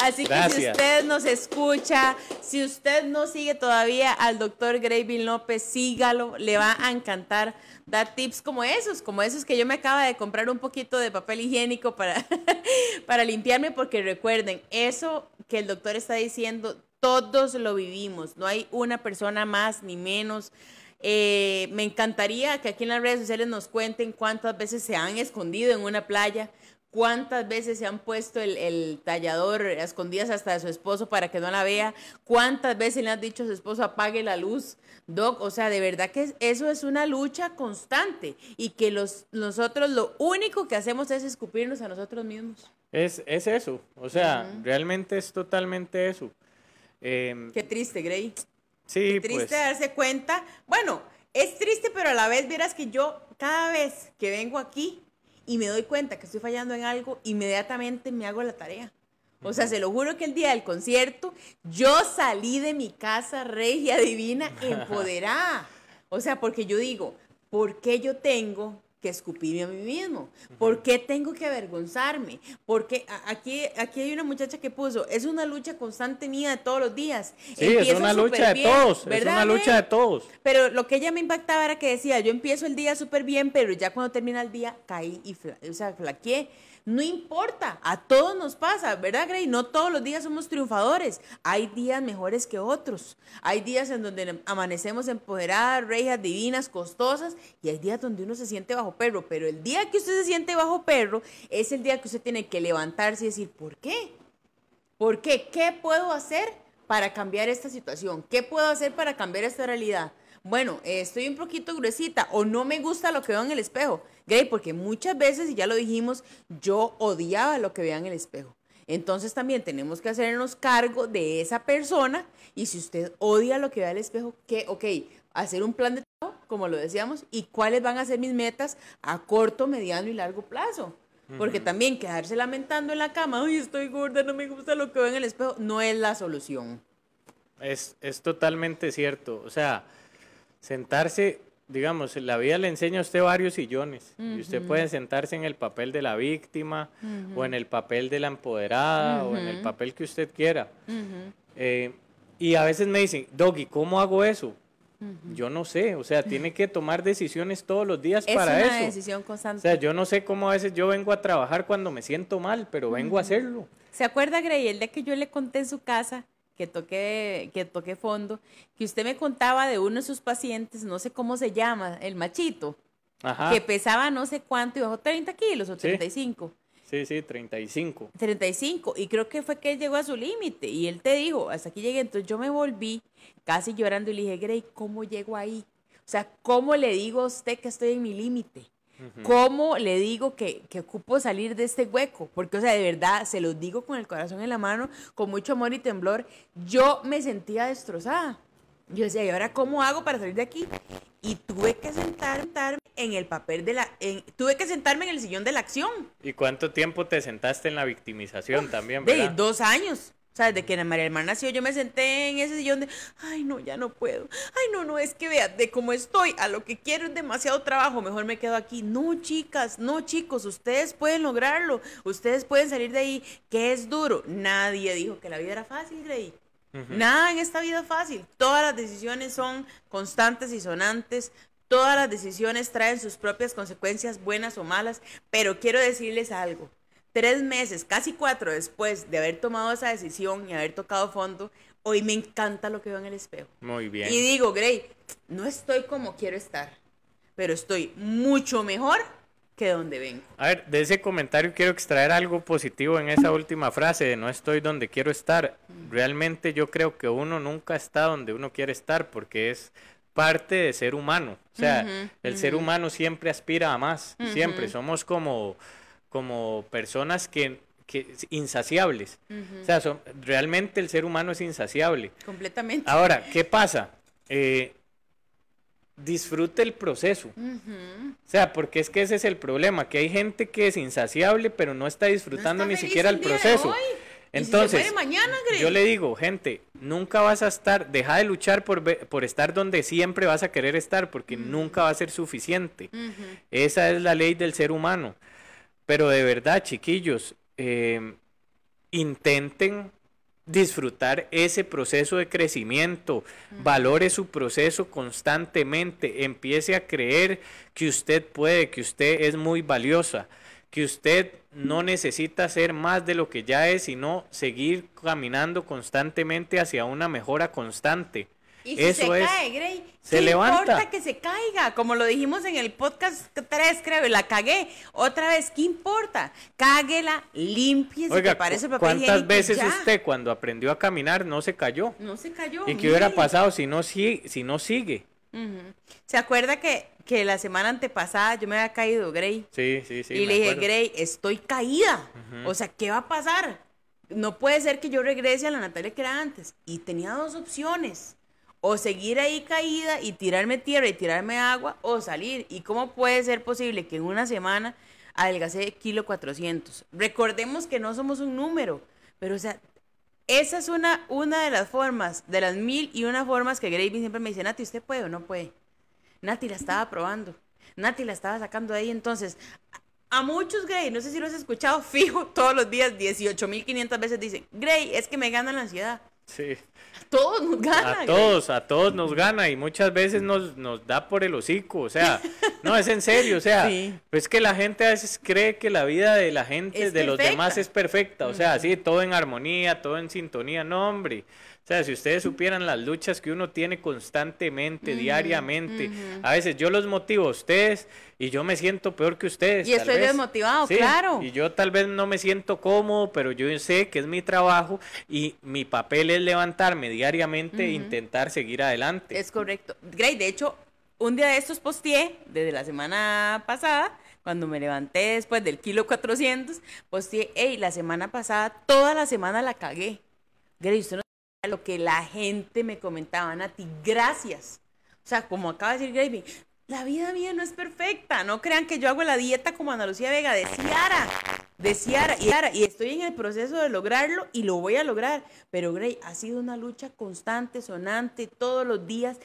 Así que si usted nos escucha, si usted no sigue todavía al doctor Gravin López, sígalo, le va a encantar dar tips como esos, como esos que yo me acaba de comprar un poquito de papel higiénico para, <laughs> para limpiarme, porque recuerden, eso que el doctor está diciendo, todos lo vivimos, no hay una persona más ni menos. Eh, me encantaría que aquí en las redes sociales nos cuenten cuántas veces se han escondido en una playa, cuántas veces se han puesto el, el tallador a escondidas hasta de su esposo para que no la vea, cuántas veces le han dicho a su esposo apague la luz, Doc, o sea, de verdad que es- eso es una lucha constante y que los, nosotros lo único que hacemos es escupirnos a nosotros mismos. Es, es eso, o sea, realmente es totalmente eso. Em, Qué triste, Gray. sí, triste pues, darse cuenta. Bueno, es triste, pero a la vez verás que yo cada vez que vengo aquí y me doy cuenta que estoy fallando en algo, inmediatamente me hago la tarea. O sea, se lo juro que el día del concierto yo salí de mi casa regia divina <laughs> empoderada. O sea, porque yo digo, ¿por qué yo tengo que escupirme a mí mismo? ¿Por qué tengo que avergonzarme? Porque aquí, aquí hay una muchacha que puso, es una lucha constante mía de todos los días. sí, es una lucha de todos, es ¿verdad, una lucha de todos. Pero lo que ella me impactaba era que decía, yo empiezo el día súper bien, pero ya cuando termina el día caí y fla- o sea, flaqueé. No importa, a todos nos pasa, ¿verdad, Grey? No todos los días somos triunfadores. Hay días mejores que otros. Hay días en donde amanecemos empoderadas, rejas divinas, costosas, y hay días donde uno se siente bajo perro. Pero el día que usted se siente bajo perro es el día que usted tiene que levantarse y decir, ¿por qué? ¿Por qué? ¿Qué puedo hacer para cambiar esta situación? ¿Qué puedo hacer para cambiar esta realidad? Bueno, estoy un poquito gruesita o no me gusta lo que veo en el espejo. Gray, porque muchas veces, y ya lo dijimos, yo odiaba lo que veía en el espejo. Entonces también tenemos que hacernos cargo de esa persona y si usted odia lo que ve al espejo, que, ok, hacer un plan de como lo decíamos, y cuáles van a ser mis metas a corto, mediano y largo plazo. Porque también quedarse lamentando en la cama, ay, estoy gorda, no me gusta lo que veo en el espejo, no es la solución. Es, es totalmente cierto. O sea, sentarse, digamos, la vida le enseña a usted varios sillones. Y usted puede sentarse en el papel de la víctima, o en el papel de la empoderada, o en el papel que usted quiera. Eh, y a veces me dicen, Doggy, ¿cómo hago eso? Yo no sé, o sea, tiene que tomar decisiones todos los días Es para una eso. decisión O constante. sea, yo no sé cómo a veces yo vengo a trabajar cuando me siento mal, pero vengo a hacerlo. ¿Se acuerda, Grey, el día que yo le conté en su casa, que toqué, que toqué fondo, que usted me contaba de uno de sus pacientes, no sé cómo se llama, el machito, Ajá. que pesaba no sé cuánto y bajó 30 kilos o Sí. 35? Sí, sí, 35. 35 y creo que fue que él llegó a su límite y él te dijo, hasta aquí llegué, entonces yo me volví casi llorando y le dije, Grey, ¿cómo llego ahí? O sea, ¿cómo le digo a usted que estoy en mi límite? ¿Cómo le digo que, que ocupo salir de este hueco? Porque, o sea, de verdad, se los digo con el corazón en la mano, con mucho amor y temblor, yo me sentía destrozada. Yo decía, ¿y ahora cómo hago para salir de aquí? Y tuve que sentarme en el papel de la... en- tuve que sentarme en el sillón de la acción. ¿Y cuánto tiempo te sentaste en la victimización también, De verdad? dos años. O sea, desde que María Hermana nació, yo me senté en ese sillón de, ay, no, ya no puedo. Ay, no, no, es que vea, de cómo estoy, a lo que quiero es demasiado trabajo, mejor me quedo aquí. No, chicas, no, chicos, ustedes pueden lograrlo. Ustedes pueden salir de ahí, que es duro. Nadie dijo que la vida era fácil, Grey. Nada en esta vida es fácil. Todas las decisiones son constantes y sonantes. Todas las decisiones traen sus propias consecuencias, buenas o malas. Pero quiero decirles algo. Tres meses, casi cuatro después de haber tomado esa decisión y haber tocado fondo, hoy me encanta lo que veo en el espejo. Muy bien. Y digo, Grey, no estoy como quiero estar, pero estoy mucho mejor que donde vengo. A ver, de ese comentario quiero extraer algo positivo en esa última frase de no estoy donde quiero estar. Realmente yo creo que uno nunca está donde uno quiere estar porque es parte de ser humano. O sea, el ser humano siempre aspira a más, siempre. Somos como, como personas que, que insaciables. O sea, son- realmente el ser humano es insaciable. Completamente. Ahora, ¿qué pasa? Eh, disfrute el proceso. O sea, porque es que ese es el problema, que hay gente que es insaciable, pero no está disfrutando No ni está siquiera el proceso. hoy. ¿Y si se Entonces, mañana, yo le digo, gente, nunca vas a estar, deja de luchar por estar donde siempre vas a querer estar, porque nunca va a ser suficiente. Esa es la ley del ser humano. Pero de verdad, chiquillos, eh, intenten disfrutar ese proceso de crecimiento, valore su proceso constantemente, empiece a creer que usted puede, que usted es muy valiosa, que usted no necesita ser más de lo que ya es, sino seguir caminando constantemente hacia una mejora constante. Y si Eso se es, cae, Grey, se ¿qué levanta. importa que se caiga? Como lo dijimos en el podcast 3, creo, la cagué. Otra vez, ¿qué importa? Cáguela, límpiese, Oiga, que parece papel ¿cuántas higiénico veces ya. usted cuando aprendió a caminar no se cayó? No se cayó. ¿Y qué hubiera pasado si no, si, si no sigue? ¿Se acuerda que que la semana antepasada yo me había caído, Grey. Sí, sí, sí. y le dije. Grey, estoy caída. O sea, ¿qué va a pasar? No puede ser que yo regrese a la Natalia que era antes. Y tenía dos opciones. O seguir ahí caída y tirarme tierra y tirarme agua, o salir. ¿Y cómo puede ser posible que en una semana adelgacé kilo 400? Recordemos que no somos un número, pero o sea, esa es una, una de las formas, de las mil y una formas que Gravy siempre me dice, Nati, ¿usted puede o no puede? Nati la estaba probando. Nati la estaba sacando de ahí. Entonces, a, muchos Gray, no sé si lo has escuchado, fijo, todos los días, 18.500 veces dicen, Gray, es que me gana la ansiedad. Sí. Todos nos gana. A todos, a todos nos gana y muchas veces nos, nos da por el hocico, o sea, <laughs> no, es en serio, o sea, Sí. pues que la gente a veces cree que la vida de la gente, Es de los demás es perfecta, o sea, sí, todo en armonía, todo en sintonía, no, hombre. O sea, si ustedes supieran las luchas que uno tiene constantemente, diariamente, a veces yo los motivo a ustedes y yo me siento peor que ustedes. Y estoy vez. desmotivado, Sí, claro. Y yo tal vez no me siento cómodo, pero yo sé que es mi trabajo y mi papel es levantarme diariamente e intentar seguir adelante. Es correcto. Gray, de hecho, un día de estos posteé, desde la semana pasada, cuando me levanté después del kilo 400, posteé, hey, la semana pasada, toda la semana la cagué. Gray, usted no lo que la gente me comentaba, Nati, gracias. O sea, como acaba de decir Gravy, la vida mía no es perfecta. No crean que yo hago la dieta como Ana Lucía Vega, de Ciara. De Ciara. Y, Ciara, y estoy en el proceso de lograrlo y lo voy a lograr. Pero, Gray, ha sido una lucha constante, sonante, todos los días.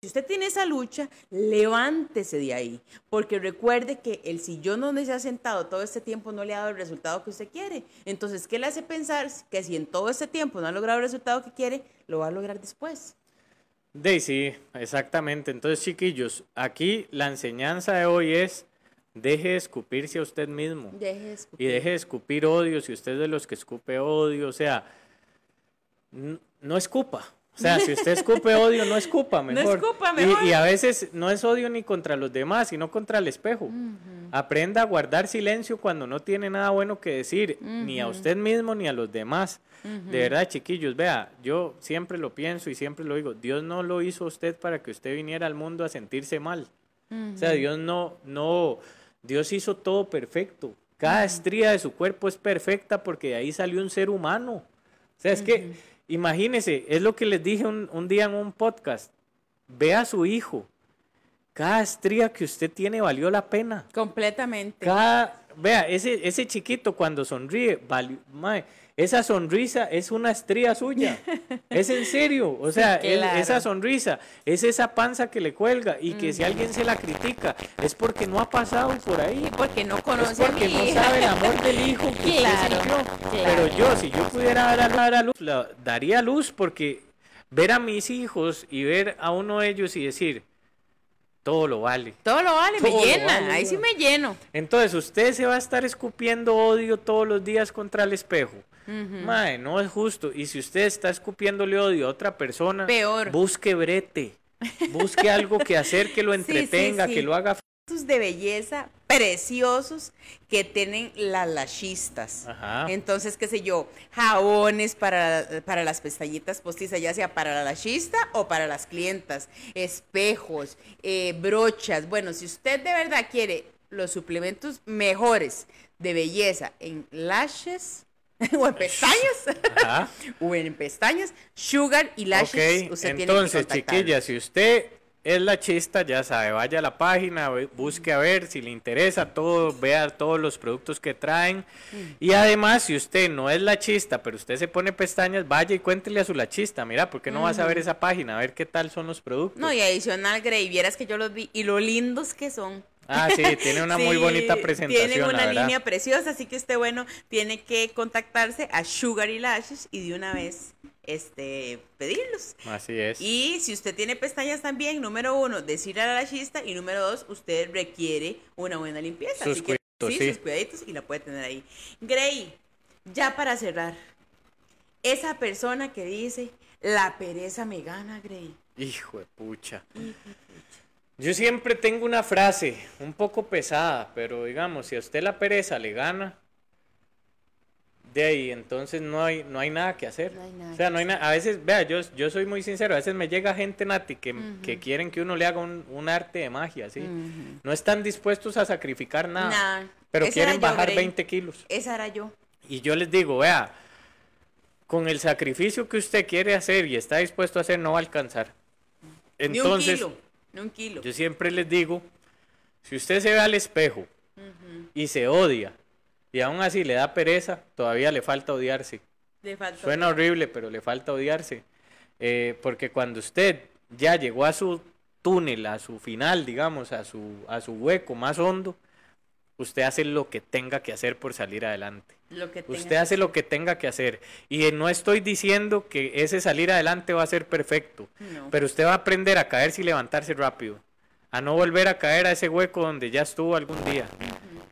Si usted tiene esa lucha, levántese de ahí, porque recuerde que el sillón donde se ha sentado todo este tiempo no le ha dado el resultado que usted quiere. Entonces, ¿qué le hace pensar que si en todo este tiempo no ha logrado el resultado que quiere, lo va a lograr después? De sí, exactamente. Entonces, chiquillos, aquí la enseñanza de hoy es deje de escupirse a usted mismo. Deje de Y escupir. deje de escupir odio, si usted es de los que escupe odio, o sea, no escupa. O sea, si usted escupe odio, no escupa, mejor. escupa, Y- mejor. Y, a veces no es odio ni contra los demás, sino contra el espejo. Aprenda a guardar silencio cuando no tiene nada bueno que decir, ni a usted mismo ni a los demás. De verdad, chiquillos, vea, yo siempre lo pienso y siempre lo digo, Dios no lo hizo a usted para que usted viniera al mundo a sentirse mal. O sea, Dios no, no, Dios hizo todo perfecto. Cada estría de su cuerpo es perfecta porque de ahí salió un ser humano. O sea, es que, imagínese, es lo que les dije un, un día en un podcast. Ve a su hijo. Cada estría que usted tiene valió la pena. Completamente. Cada, vea, ese, ese chiquito cuando sonríe, valió- mae, esa sonrisa es una estría suya. <laughs> es en serio. O sea, claro. esa sonrisa es esa panza que le cuelga y que si alguien se la critica es porque no ha pasado por ahí. Porque no Es conoce a porque no hija. sabe el amor del hijo que Claro, claro. Pero yo, si yo pudiera dar a, luz, la- daría luz porque ver a mis hijos y ver a uno de ellos y decir, todo lo vale. Todo lo vale, me Todo llena. vale, Ahí sí me lleno. Entonces, usted se va a estar escupiendo odio todos los días contra el espejo. Mae, no es justo. Y si usted está escupiéndole odio a otra persona, Peor. busque brete. <laughs> Busque algo que hacer que lo Sí, sí, entretenga, sí. que lo haga. De belleza preciosos que tienen las lashistas. Ajá. Entonces, qué sé yo, jabones para, para las pestañitas postizas, ya sea para la lashista o para las clientas, espejos, eh, brochas. Bueno, si usted de verdad quiere los suplementos mejores de belleza en lashes <laughs> o en pestañas, Ajá. <laughs> o en pestañas, Sugar y Lashes, usted tiene que entonces, chiquilla, si usted es la chista, ya sabe, vaya a la página, busque a ver si le interesa todo, vea todos los productos que traen. Mm. Y además, si usted no es la chista, pero usted se pone pestañas, vaya y cuéntele a su la chista, mira, porque no vas a ver esa página, a ver qué tal son los productos. No, y adicional, Grey, vieras que yo los vi y lo lindos que son. Ah, sí, tiene una muy bonita presentación. Tienen una la línea preciosa, así que usted, bueno, tiene que contactarse a Sugar y Lashes y de una vez este, pedirlos. Así es. Y si usted tiene pestañas también, número uno, decir a la lashista y número dos, usted requiere una buena limpieza. Sus así que sí, sí. sus cuidaditos y la puede tener ahí. Grey, ya para cerrar, esa persona que dice, la pereza me gana, Grey. Hijo de pucha. Yo siempre tengo una frase un poco pesada, pero digamos, si a usted la pereza le gana, de ahí entonces no hay no hay nada que hacer. No hay nada o sea, no hay nada, a veces, vea, yo, yo soy muy sincero, a veces me llega gente Nati que, que quieren que uno le haga un, un arte de magia, ¿sí? No están dispuestos a sacrificar nada, Nah, pero esa quieren yo, bajar Grey. 20 kilos. Esa era yo. Y yo les digo, vea, con el sacrificio que usted quiere hacer y está dispuesto a hacer, no va a alcanzar. Entonces, ni un kilo. Ni un kilo. yo siempre les digo, si usted se ve al espejo y se odia y aún así le da pereza, todavía le falta odiarse. Le faltó. Suena horrible, pero le falta odiarse. Eh, porque cuando usted ya llegó a su túnel, a su final, digamos, a su, a su hueco más hondo, usted hace lo que tenga que hacer por salir adelante. Lo que tenga Usted hace lo que tenga que hacer. Y no estoy diciendo que ese salir adelante va a ser perfecto, No. pero usted va a aprender a caerse y levantarse rápido, a no volver a caer a ese hueco donde ya estuvo algún día.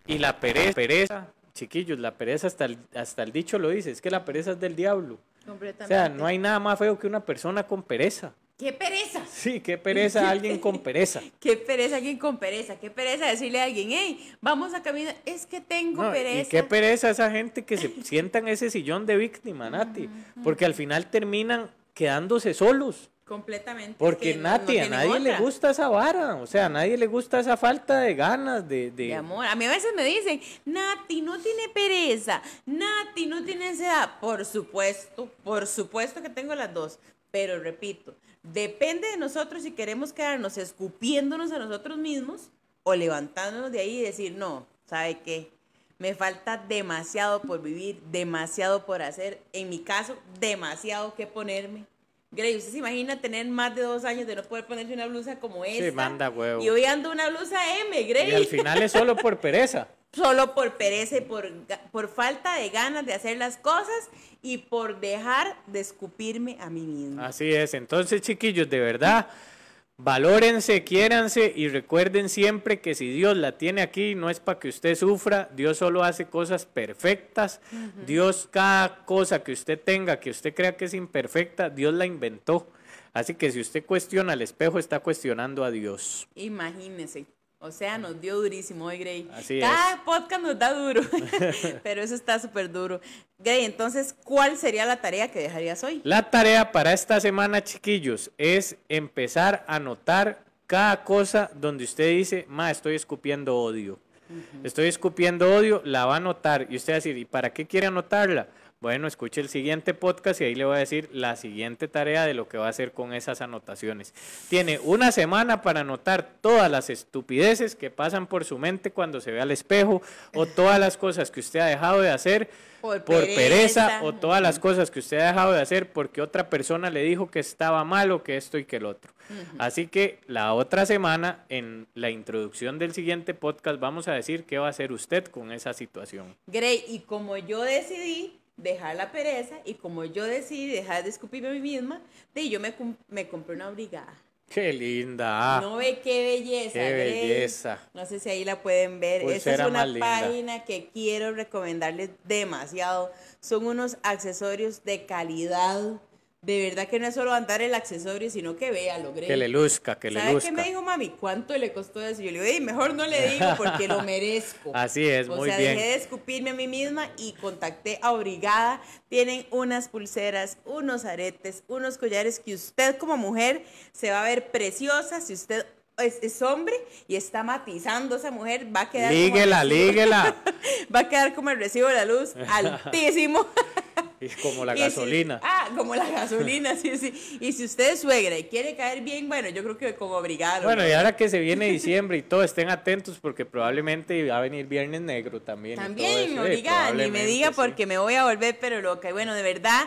Y la pereza, pereza, chiquillos, la pereza hasta el, hasta el dicho lo dice, es que la pereza es del diablo. O sea, no hay nada más feo que una persona con pereza. ¡Qué pereza! Sí, qué pereza <laughs> alguien con pereza. Qué pereza alguien con pereza, qué pereza decirle a alguien, hey, vamos a caminar, es que tengo No, pereza. Y qué pereza esa gente que se sienta en ese sillón de víctima, Nati. Porque al final terminan quedándose solos. Completamente. es Porque no- no Nati, a nadie le gusta esa vara. O sea, a nadie le gusta esa falta de ganas, de... de- De amor. A mí a veces me dicen, Nati, no tiene pereza, Nati, no tiene ansiedad. Por supuesto, por supuesto que tengo las dos. Pero repito, depende de nosotros si queremos quedarnos escupiéndonos a nosotros mismos o levantándonos de ahí y decir, no, ¿sabe qué? Me falta demasiado por vivir, demasiado por hacer. En mi caso, demasiado que ponerme. Grey, ¿usted se imagina tener más de dos años de no poder ponerse una blusa como esta? manda huevo. Y hoy ando una blusa M, Grey Y al final es solo por pereza. Solo por pereza y por, por falta de ganas de hacer las cosas y por dejar de escupirme a mí misma. Así es. Entonces, chiquillos, de verdad, valórense, quiéranse y recuerden siempre que si Dios la tiene aquí, no es para que usted sufra. Dios solo hace cosas perfectas. Dios, cada cosa que usted tenga, que usted crea que es imperfecta, Dios la inventó. Así que si usted cuestiona al espejo, está cuestionando a Dios. Imagínense. O sea, nos dio durísimo hoy, Grey. Así Cada podcast nos da duro, <laughs> pero eso está súper duro. Grey, entonces, ¿cuál sería la tarea que dejarías hoy? La tarea para esta semana, chiquillos, es empezar a notar cada cosa donde usted dice, ma, estoy escupiendo odio. Estoy escupiendo odio, la va a anotar. Y usted va a decir, ¿y para qué quiere anotarla? Bueno, escuche el siguiente podcast y ahí le voy a decir la siguiente tarea de lo que va a hacer con esas anotaciones. Tiene una semana para anotar todas las estupideces que pasan por su mente cuando se ve al espejo o todas las cosas que usted ha dejado de hacer Por por pereza pereza. o todas las cosas que usted ha dejado de hacer porque otra persona le dijo que estaba mal o que esto y que el otro. Así que la otra semana, en la introducción del siguiente podcast, vamos a decir qué va a hacer usted con esa situación. Grey, y como yo decidí dejar la pereza y como yo decidí dejar de escupirme a mí misma, de yo me, me compré una brigada. Qué linda. No ve qué belleza. Qué Grey. belleza. No sé si ahí la pueden ver. Esta es una linda. página que quiero recomendarles demasiado. Son unos accesorios de calidad. De verdad que no es solo andar el accesorio, sino que véalo, Grey. Que le luzca, que le ¿Sabe luzca. qué me dijo mami? ¿Cuánto le costó eso? Yo le digo, "Ey, mejor no le digo porque lo <laughs> merezco. Así es, o muy sea, bien. dejé de escupirme a mí misma y contacté a Brigada. Tienen unas pulseras, unos aretes, unos collares que usted como mujer se va a ver preciosa. Si usted es, es hombre y está matizando a esa mujer, va a quedar como el Líguela, recibo- líguela. <laughs> va a quedar como el recibo de la luz <laughs> altísimo. Y como la Y si- gasolina. ah, como la gasolina, sí, sí. Y si usted es suegra y quiere caer bien, bueno, yo creo que como brigada. lo Bueno, y ahora que se viene diciembre y todo, estén atentos porque probablemente va a venir Viernes Negro también. y todo También, eso, no eh, ni me diga sí. porque me voy a volver pero loca. Y bueno, de verdad,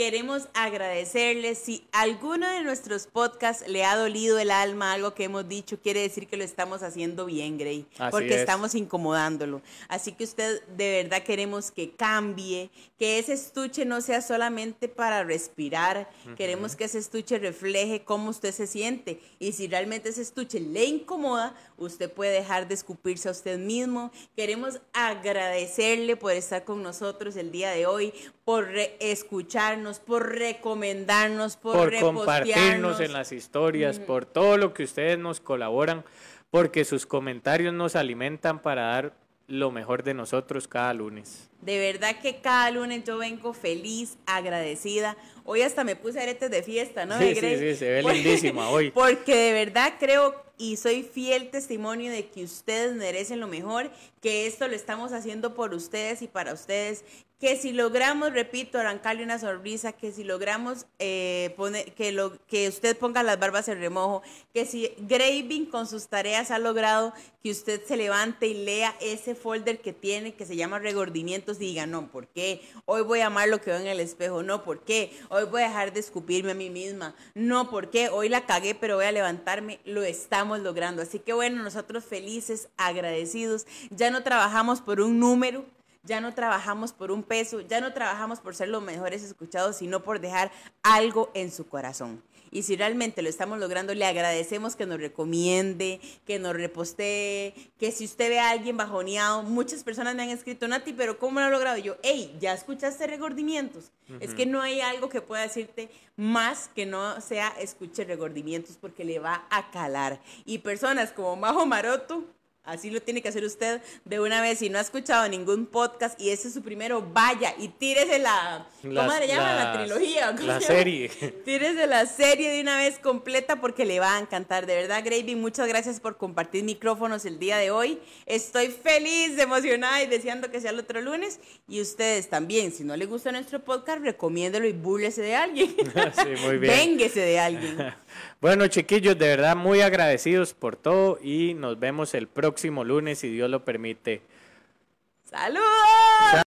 queremos agradecerles. Si alguno de nuestros podcasts le ha dolido el alma algo que hemos dicho, quiere decir que lo estamos haciendo bien. Así porque es. estamos incomodándolo. Así que usted de verdad queremos que cambie, que ese estuche no sea solamente para respirar. Queremos que ese estuche refleje cómo usted se siente. Y si realmente ese estuche le incomoda, usted puede dejar de escupirse a usted mismo. Queremos agradecerle por estar con nosotros el día de hoy, por re- escucharnos, por recomendarnos, por, por compartirnos en las historias, por todo lo que ustedes nos colaboran, porque sus comentarios nos alimentan para dar lo mejor de nosotros cada lunes. De verdad que cada lunes yo vengo feliz, agradecida. Hoy hasta me puse aretes de fiesta, ¿no? Sí, sí, sí, se ve <laughs> lindísima hoy. Porque de verdad creo y soy fiel testimonio de que ustedes merecen lo mejor, que esto lo estamos haciendo por ustedes y para ustedes, que si logramos, repito, arrancarle una sonrisa, que si logramos eh, poner, que, lo, que usted ponga las barbas en remojo, que si Graving con sus tareas ha logrado que usted se levante y lea ese folder que tiene, que se llama regordimientos, y diga, no, ¿por qué? Hoy voy a amar lo que veo en el espejo, no, ¿por qué? Hoy voy a dejar de escupirme a mí misma, no, ¿por qué? Hoy la cagué, pero voy a levantarme, lo estamos logrando. Así que bueno, nosotros felices, agradecidos, ya no trabajamos por un número, ya no trabajamos por un peso, ya no trabajamos por ser los mejores escuchados, sino por dejar algo en su corazón. Y si realmente lo estamos logrando, le agradecemos que nos recomiende, que nos repostee, que si usted ve a alguien bajoneado, muchas personas me han escrito, Nati, pero ¿cómo lo ha logrado? yo, hey, ¿ya escuchaste regordimientos? Es que no hay algo que pueda decirte más que no sea escuche regordimientos porque le va a calar. Y personas como Majo Maroto, Así lo tiene que hacer usted de una vez. Si no ha escuchado ningún podcast y ese es su primero, vaya y tírese la. ¿Cómo le llaman? la trilogía. La serie. <laughs> Tírese la serie de una vez completa porque le va a encantar. De verdad, Gravy, muchas gracias por compartir micrófonos el día de hoy. Estoy feliz, emocionada y deseando que sea el otro lunes. Y ustedes también, si no les gusta nuestro podcast, recomiéndelo y búrlese de alguien. <laughs> sí, muy bien. Vénguese de alguien. <laughs> bueno, chiquillos, de verdad muy agradecidos por todo y nos vemos el próximo lunes, si Dios lo permite. ¡Saludos!